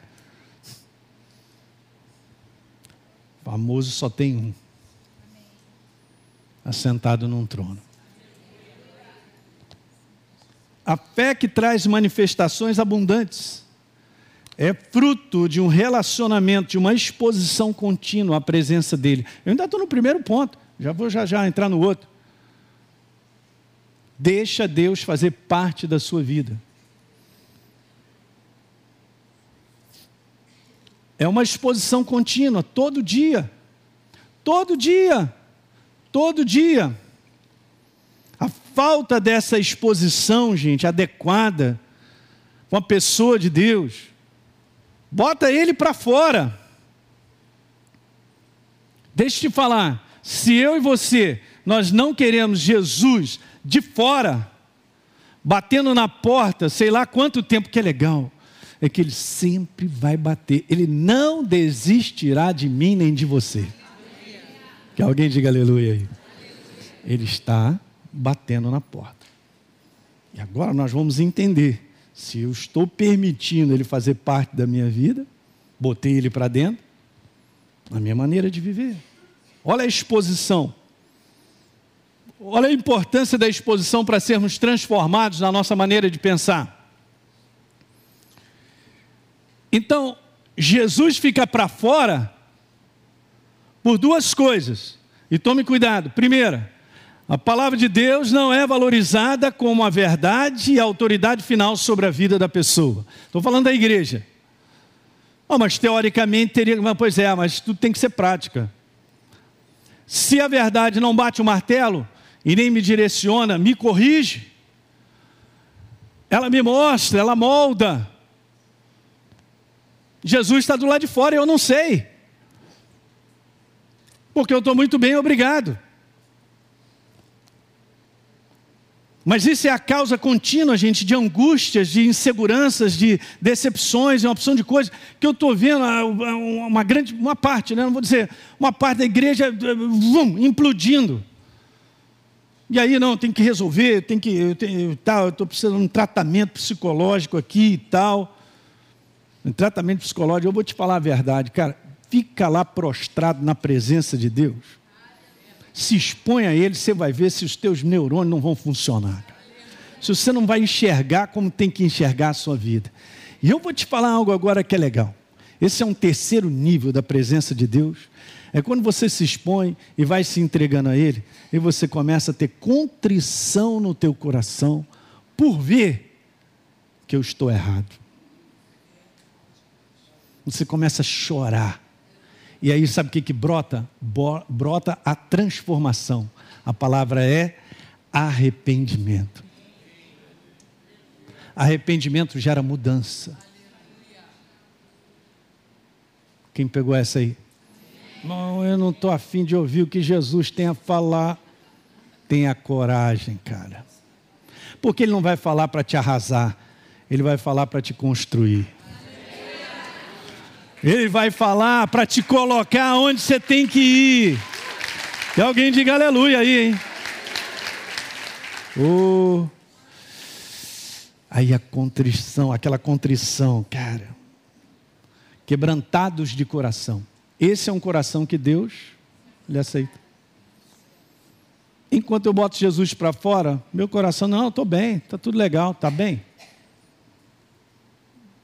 Famoso só tem um. Assentado num trono. A fé que traz manifestações abundantes é fruto de um relacionamento, de uma exposição contínua à presença dele. Eu ainda estou no primeiro ponto, já vou já já entrar no outro. Deixa Deus fazer parte da sua vida. É uma exposição contínua, todo dia. Todo dia. Todo dia. A falta dessa exposição, gente, adequada com a pessoa de Deus, bota ele para fora. Deixa eu te falar, se eu e você, nós não queremos Jesus de fora, batendo na porta, sei lá quanto tempo que é legal é que Ele sempre vai bater, Ele não desistirá de mim nem de você. Que alguém diga aleluia aí. Ele está batendo na porta. E agora nós vamos entender se eu estou permitindo Ele fazer parte da minha vida, botei Ele para dentro, na minha maneira de viver. Olha a exposição. Olha a importância da exposição para sermos transformados na nossa maneira de pensar. Então, Jesus fica para fora por duas coisas. E tome cuidado. Primeira, a palavra de Deus não é valorizada como a verdade e a autoridade final sobre a vida da pessoa. Estou falando da igreja. Oh, mas teoricamente teria. Pois é, mas tudo tem que ser prática. Se a verdade não bate o martelo e nem me direciona, me corrige, ela me mostra, ela molda, Jesus está do lado de fora e eu não sei. Porque eu estou muito bem, obrigado. Mas isso é a causa contínua, gente, de angústias, de inseguranças, de decepções, é uma opção de coisas que eu estou vendo ah, uma grande, uma parte, né? não vou dizer, uma parte da igreja vum, implodindo. E aí, não, tem que resolver, tem que, eu estou precisando de um tratamento psicológico aqui e tal. Um tratamento psicológico, eu vou te falar a verdade, cara, fica lá prostrado na presença de Deus se expõe a ele, você vai ver se os teus neurônios não vão funcionar. Se você não vai enxergar como tem que enxergar a sua vida. E eu vou te falar algo agora que é legal. Esse é um terceiro nível da presença de Deus. É quando você se expõe e vai se entregando a Ele, e você começa a ter contrição no teu coração por ver que eu estou errado. Você começa a chorar e aí, sabe o que, que brota? Brota a transformação. A palavra é arrependimento. Arrependimento gera mudança. Quem pegou essa aí? Não, eu não estou afim de ouvir o que Jesus tem a falar. Tenha coragem, cara. Porque Ele não vai falar para te arrasar, Ele vai falar para te construir. Ele vai falar para te colocar onde você tem que ir. E alguém diga aleluia aí, hein? Oh. Aí a contrição, aquela contrição, cara. Quebrantados de coração. Esse é um coração que Deus lhe aceita. Enquanto eu boto Jesus para fora, meu coração, não, estou bem, está tudo legal, está bem.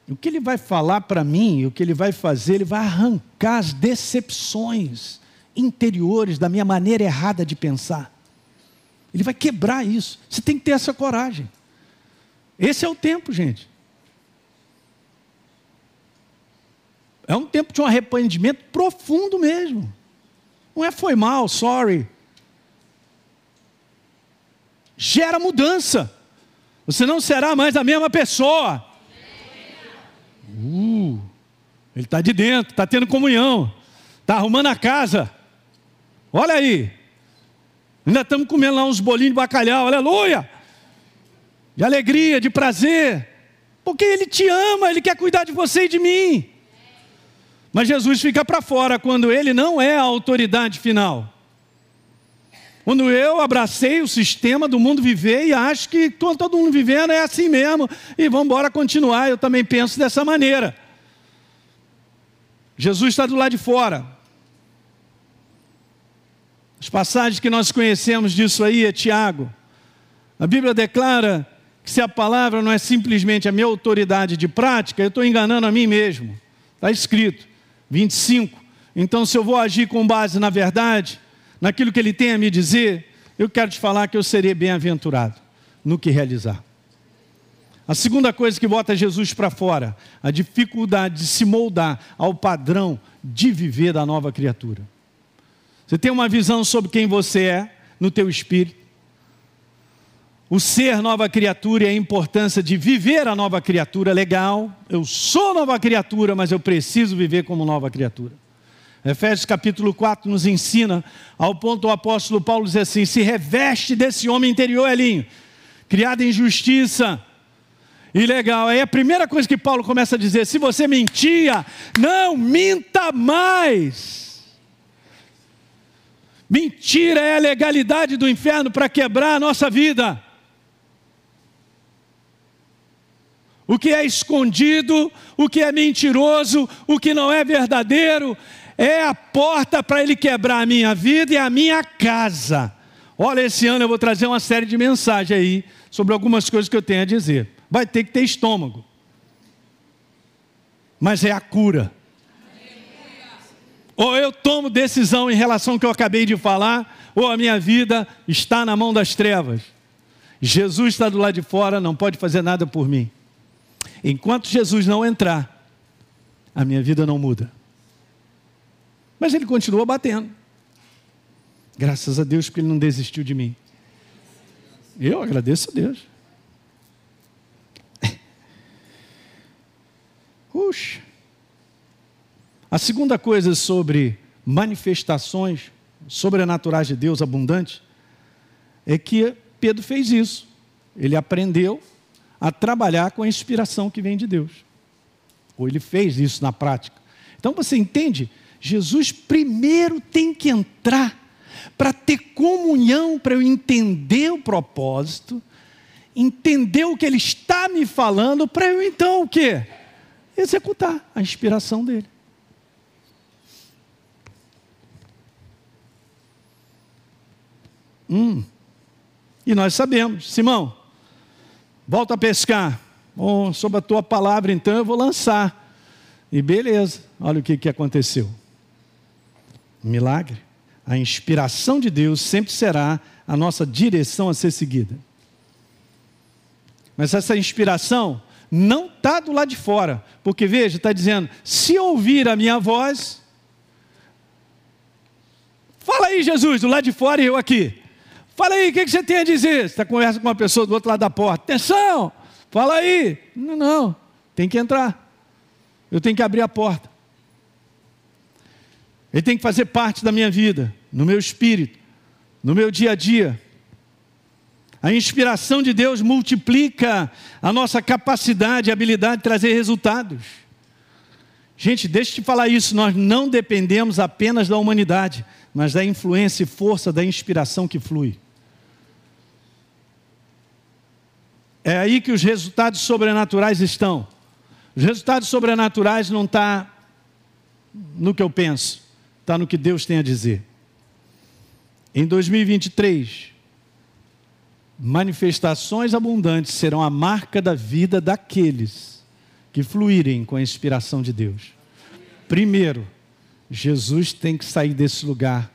O que ele vai falar para mim, o que ele vai fazer, ele vai arrancar as decepções interiores da minha maneira errada de pensar. Ele vai quebrar isso. Você tem que ter essa coragem. Esse é o tempo, gente. É um tempo de um arrependimento profundo mesmo. Não é foi mal, sorry. Gera mudança. Você não será mais a mesma pessoa. Uh, ele está de dentro, está tendo comunhão, está arrumando a casa. Olha aí, ainda estamos comendo lá uns bolinhos de bacalhau, aleluia! De alegria, de prazer, porque Ele te ama, Ele quer cuidar de você e de mim. Mas Jesus fica para fora quando Ele não é a autoridade final. Quando eu abracei o sistema do mundo viver e acho que todo mundo vivendo é assim mesmo, e vamos embora continuar, eu também penso dessa maneira. Jesus está do lado de fora. As passagens que nós conhecemos disso aí é Tiago. A Bíblia declara que se a palavra não é simplesmente a minha autoridade de prática, eu estou enganando a mim mesmo. Está escrito, 25. Então, se eu vou agir com base na verdade, naquilo que Ele tem a me dizer, eu quero te falar que eu serei bem-aventurado no que realizar. A segunda coisa que bota Jesus para fora, a dificuldade de se moldar ao padrão de viver da nova criatura. Você tem uma visão sobre quem você é no teu espírito. O ser nova criatura e a importância de viver a nova criatura, legal. Eu sou nova criatura, mas eu preciso viver como nova criatura. Efésios capítulo 4 nos ensina, ao ponto o apóstolo Paulo diz assim: se reveste desse homem interior, Elinho, criado em justiça. E legal, aí a primeira coisa que Paulo começa a dizer: se você mentia, não minta mais. Mentira é a legalidade do inferno para quebrar a nossa vida. O que é escondido, o que é mentiroso, o que não é verdadeiro, é a porta para ele quebrar a minha vida e a minha casa. Olha, esse ano eu vou trazer uma série de mensagens aí sobre algumas coisas que eu tenho a dizer. Vai ter que ter estômago. Mas é a cura. Ou eu tomo decisão em relação ao que eu acabei de falar, ou a minha vida está na mão das trevas. Jesus está do lado de fora, não pode fazer nada por mim. Enquanto Jesus não entrar, a minha vida não muda. Mas ele continua batendo. Graças a Deus, porque ele não desistiu de mim. Eu agradeço a Deus. Puxa. A segunda coisa sobre manifestações sobrenaturais de Deus abundantes é que Pedro fez isso. ele aprendeu a trabalhar com a inspiração que vem de Deus. Ou ele fez isso na prática. Então você entende? Jesus primeiro tem que entrar para ter comunhão, para eu entender o propósito, entender o que ele está me falando, para eu então o quê? Executar a inspiração dele. Hum. E nós sabemos, Simão, volta a pescar. Oh, sob a tua palavra, então eu vou lançar. E beleza, olha o que, que aconteceu. Milagre. A inspiração de Deus sempre será a nossa direção a ser seguida. Mas essa inspiração não está do lado de fora, porque veja, está dizendo: se ouvir a minha voz, fala aí, Jesus, do lado de fora e eu aqui. Fala aí, o que, que você tem a dizer? Você está conversando com uma pessoa do outro lado da porta. Atenção! Fala aí. Não, não. Tem que entrar. Eu tenho que abrir a porta. Ele tem que fazer parte da minha vida, no meu espírito, no meu dia a dia. A inspiração de Deus multiplica a nossa capacidade e habilidade de trazer resultados. Gente, deixa eu te falar isso, nós não dependemos apenas da humanidade, mas da influência e força da inspiração que flui. É aí que os resultados sobrenaturais estão. Os resultados sobrenaturais não estão tá no que eu penso, está no que Deus tem a dizer. Em 2023, manifestações abundantes serão a marca da vida daqueles que fluírem com a inspiração de Deus. Primeiro, Jesus tem que sair desse lugar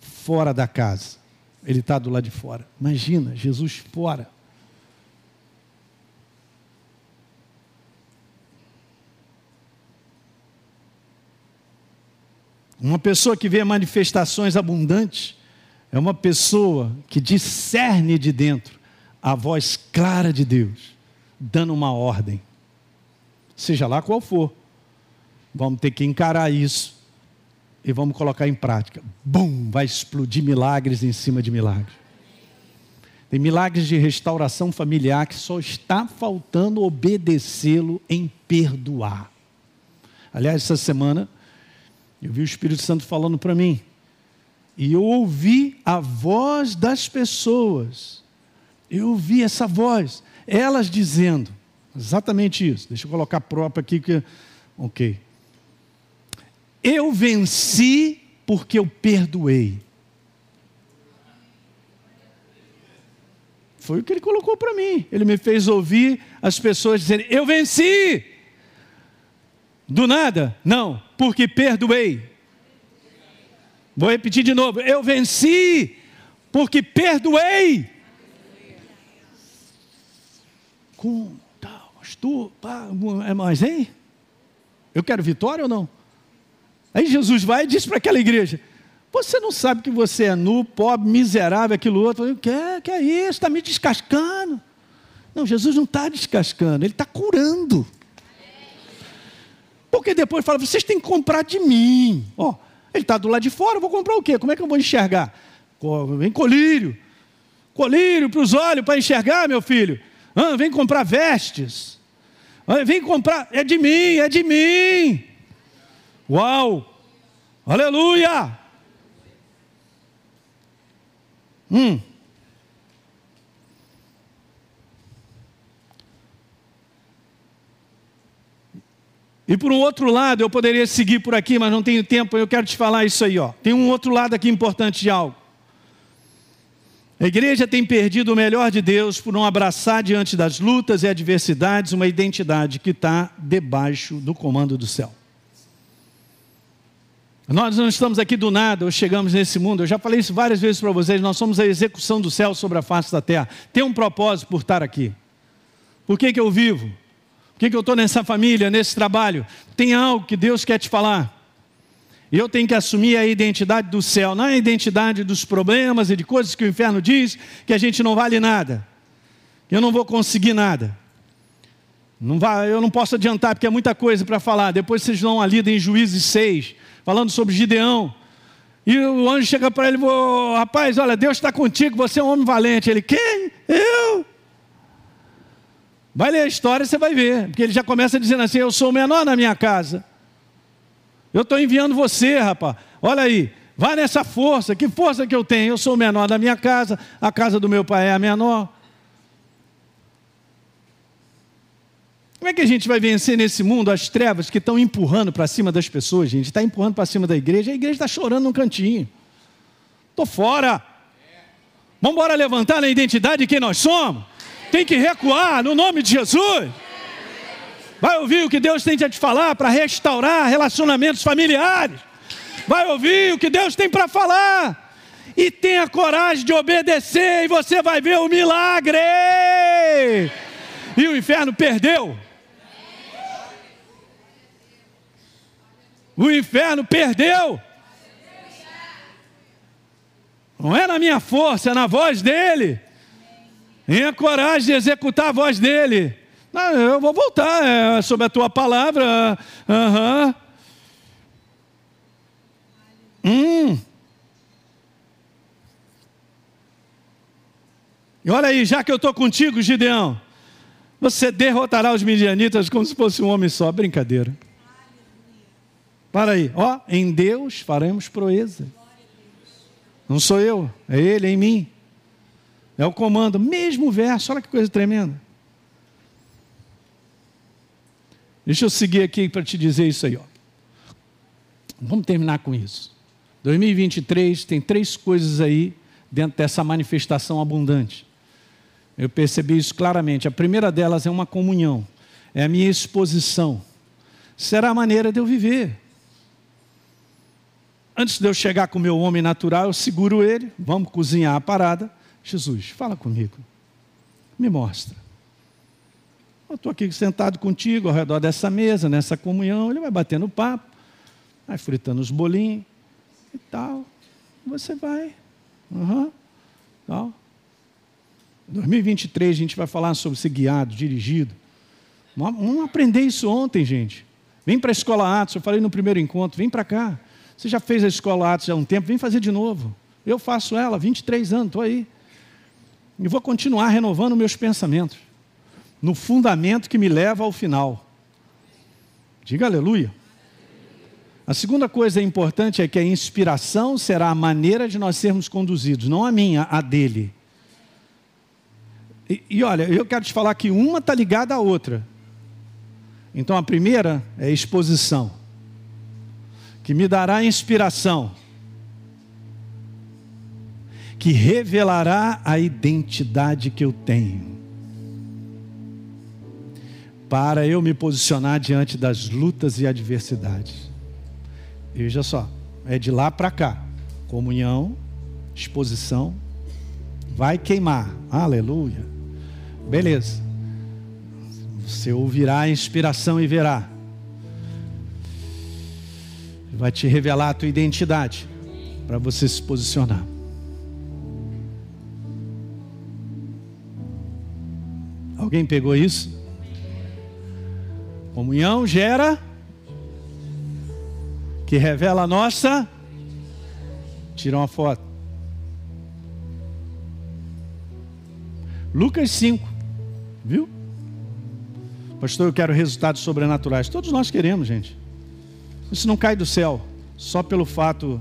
fora da casa. Ele está do lado de fora. Imagina, Jesus fora. Uma pessoa que vê manifestações abundantes é uma pessoa que discerne de dentro a voz clara de Deus, dando uma ordem, seja lá qual for. Vamos ter que encarar isso e vamos colocar em prática. Bum! Vai explodir milagres em cima de milagres. Tem milagres de restauração familiar que só está faltando obedecê-lo em perdoar. Aliás, essa semana eu vi o Espírito Santo falando para mim. E eu ouvi a voz das pessoas. Eu ouvi essa voz, elas dizendo exatamente isso. Deixa eu colocar próprio aqui que OK. Eu venci porque eu perdoei. Foi o que ele colocou para mim. Ele me fez ouvir as pessoas dizerem: Eu venci. Do nada? Não, porque perdoei. Vou repetir de novo. Eu venci porque perdoei. Com tal, pastor, é mais, hein? Eu quero vitória ou não? Aí Jesus vai e diz para aquela igreja: Você não sabe que você é nu, pobre, miserável, aquilo outro. Que é, que é isso? Está me descascando. Não, Jesus não está descascando, ele está curando. Porque depois fala, vocês têm que comprar de mim. Ó, ele está do lado de fora, eu vou comprar o quê? Como é que eu vou enxergar? Vem colírio. Colírio para os olhos para enxergar, meu filho. Ah, vem comprar vestes. Ah, vem comprar. É de mim, é de mim. Uau! Aleluia! Hum. E por um outro lado, eu poderia seguir por aqui, mas não tenho tempo, eu quero te falar isso aí. Ó. Tem um outro lado aqui importante de algo. A igreja tem perdido o melhor de Deus por não abraçar diante das lutas e adversidades uma identidade que está debaixo do comando do céu. Nós não estamos aqui do nada, ou chegamos nesse mundo. Eu já falei isso várias vezes para vocês. Nós somos a execução do céu sobre a face da terra. Tem um propósito por estar aqui. Por que, que eu vivo? Por que, que eu estou nessa família, nesse trabalho? Tem algo que Deus quer te falar. E eu tenho que assumir a identidade do céu, não a identidade dos problemas e de coisas que o inferno diz que a gente não vale nada, eu não vou conseguir nada. Não vai, eu não posso adiantar porque é muita coisa para falar. Depois vocês dão uma lida em Juízes 6, falando sobre Gideão. E o anjo chega para ele e Rapaz, olha, Deus está contigo, você é um homem valente. Ele, quem? Eu? Vai ler a história, você vai ver. Porque ele já começa dizendo assim: Eu sou o menor na minha casa. Eu estou enviando você, rapaz. Olha aí, vai nessa força. Que força que eu tenho? Eu sou o menor da minha casa, a casa do meu pai é a menor. Como é que a gente vai vencer nesse mundo as trevas que estão empurrando para cima das pessoas, gente? Está empurrando para cima da igreja, a igreja está chorando num cantinho. Estou fora. Vamos embora levantar na identidade de quem nós somos. Tem que recuar no nome de Jesus. Vai ouvir o que Deus tem a te falar para restaurar relacionamentos familiares. Vai ouvir o que Deus tem para falar. E tenha coragem de obedecer, e você vai ver o milagre. E o inferno perdeu. O inferno perdeu. Não é na minha força, é na voz dele. Tenha coragem de executar a voz dele. Não, eu vou voltar é, sobre a tua palavra. Uhum. Hum. E olha aí, já que eu estou contigo, Gideão, você derrotará os midianitas como se fosse um homem só. Brincadeira. Para aí, ó, em Deus faremos proeza. Não sou eu, é Ele em mim. É o comando, mesmo verso, olha que coisa tremenda. Deixa eu seguir aqui para te dizer isso aí. Ó. Vamos terminar com isso. 2023 tem três coisas aí dentro dessa manifestação abundante. Eu percebi isso claramente. A primeira delas é uma comunhão, é a minha exposição. Será a maneira de eu viver. Antes de eu chegar com o meu homem natural, eu seguro ele, vamos cozinhar a parada. Jesus, fala comigo, me mostra. Eu estou aqui sentado contigo ao redor dessa mesa, nessa comunhão. Ele vai batendo papo, vai fritando os bolinhos e tal. Você vai. Uhum, tal. 2023 a gente vai falar sobre ser guiado, dirigido. Vamos aprender isso ontem, gente. Vem para a escola Atos, eu falei no primeiro encontro, vem para cá. Você já fez a escola Atos há um tempo, vem fazer de novo. Eu faço ela, 23 anos, estou aí. E vou continuar renovando meus pensamentos no fundamento que me leva ao final. Diga aleluia. A segunda coisa importante é que a inspiração será a maneira de nós sermos conduzidos, não a minha, a dele. E, e olha, eu quero te falar que uma está ligada à outra. Então a primeira é exposição, que me dará inspiração, que revelará a identidade que eu tenho para eu me posicionar diante das lutas e adversidades. Veja só, é de lá para cá. Comunhão, exposição, vai queimar. Aleluia. Beleza. Você ouvirá a inspiração e verá. Vai te revelar a tua identidade para você se posicionar. Alguém pegou isso? Comunhão gera que revela a nossa. Tira uma foto. Lucas 5, viu? Pastor, eu quero resultados sobrenaturais. Todos nós queremos, gente. Isso não cai do céu, só pelo fato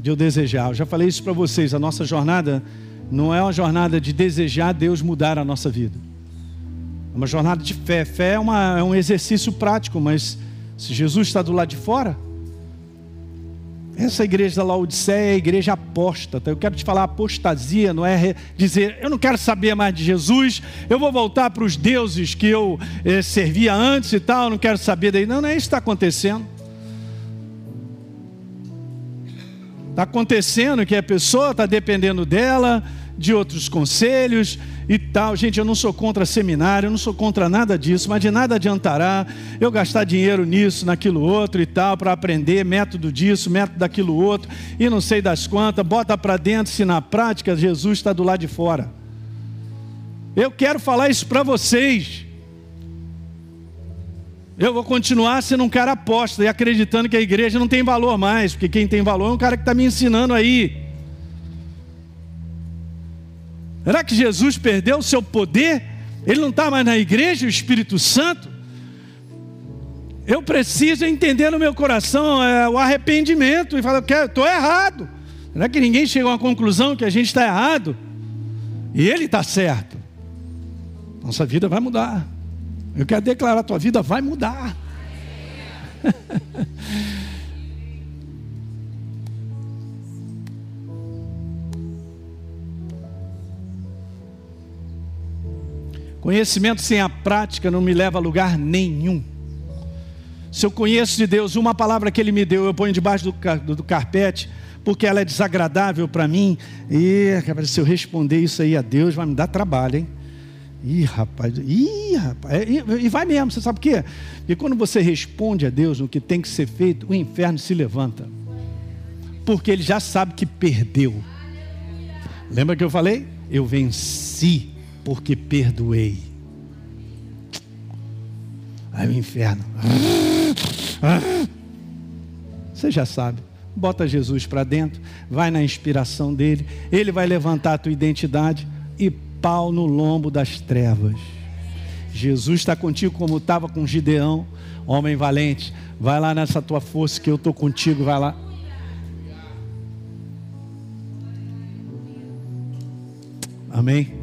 de eu desejar. Eu já falei isso para vocês. A nossa jornada não é uma jornada de desejar Deus mudar a nossa vida uma jornada de fé. Fé é, uma, é um exercício prático, mas se Jesus está do lado de fora, essa igreja da Laodiceia é a igreja apóstata. Eu quero te falar, apostasia não é dizer, eu não quero saber mais de Jesus, eu vou voltar para os deuses que eu eh, servia antes e tal, não quero saber daí. Não, não é isso que está acontecendo. Está acontecendo que a pessoa está dependendo dela, de outros conselhos e tal. Gente, eu não sou contra seminário, eu não sou contra nada disso, mas de nada adiantará eu gastar dinheiro nisso, naquilo outro e tal, para aprender método disso, método daquilo outro, e não sei das quantas, bota para dentro se na prática Jesus está do lado de fora. Eu quero falar isso para vocês. Eu vou continuar sendo um cara aposta e acreditando que a igreja não tem valor mais, porque quem tem valor é um cara que está me ensinando aí. Será que Jesus perdeu o seu poder Ele não está mais na igreja, o Espírito Santo. Eu preciso entender no meu coração é, o arrependimento e falar estou errado. Será que ninguém chegou à conclusão que a gente está errado? E ele está certo. Nossa vida vai mudar. Eu quero declarar: a tua vida vai mudar. Conhecimento sem a prática não me leva a lugar nenhum. Se eu conheço de Deus uma palavra que Ele me deu, eu ponho debaixo do, do carpete, porque ela é desagradável para mim. E se eu responder isso aí a Deus, vai me dar trabalho, hein? Ih, rapaz, ih, rapaz, e, e vai mesmo, você sabe o quê? E quando você responde a Deus no que tem que ser feito, o inferno se levanta, porque ele já sabe que perdeu. Lembra que eu falei? Eu venci porque perdoei. Aí o inferno. Você já sabe. Bota Jesus para dentro, vai na inspiração dele, ele vai levantar a tua identidade e pau no lombo das trevas. Jesus está contigo como estava com Gideão, homem valente. Vai lá nessa tua força que eu estou contigo, vai lá. Amém.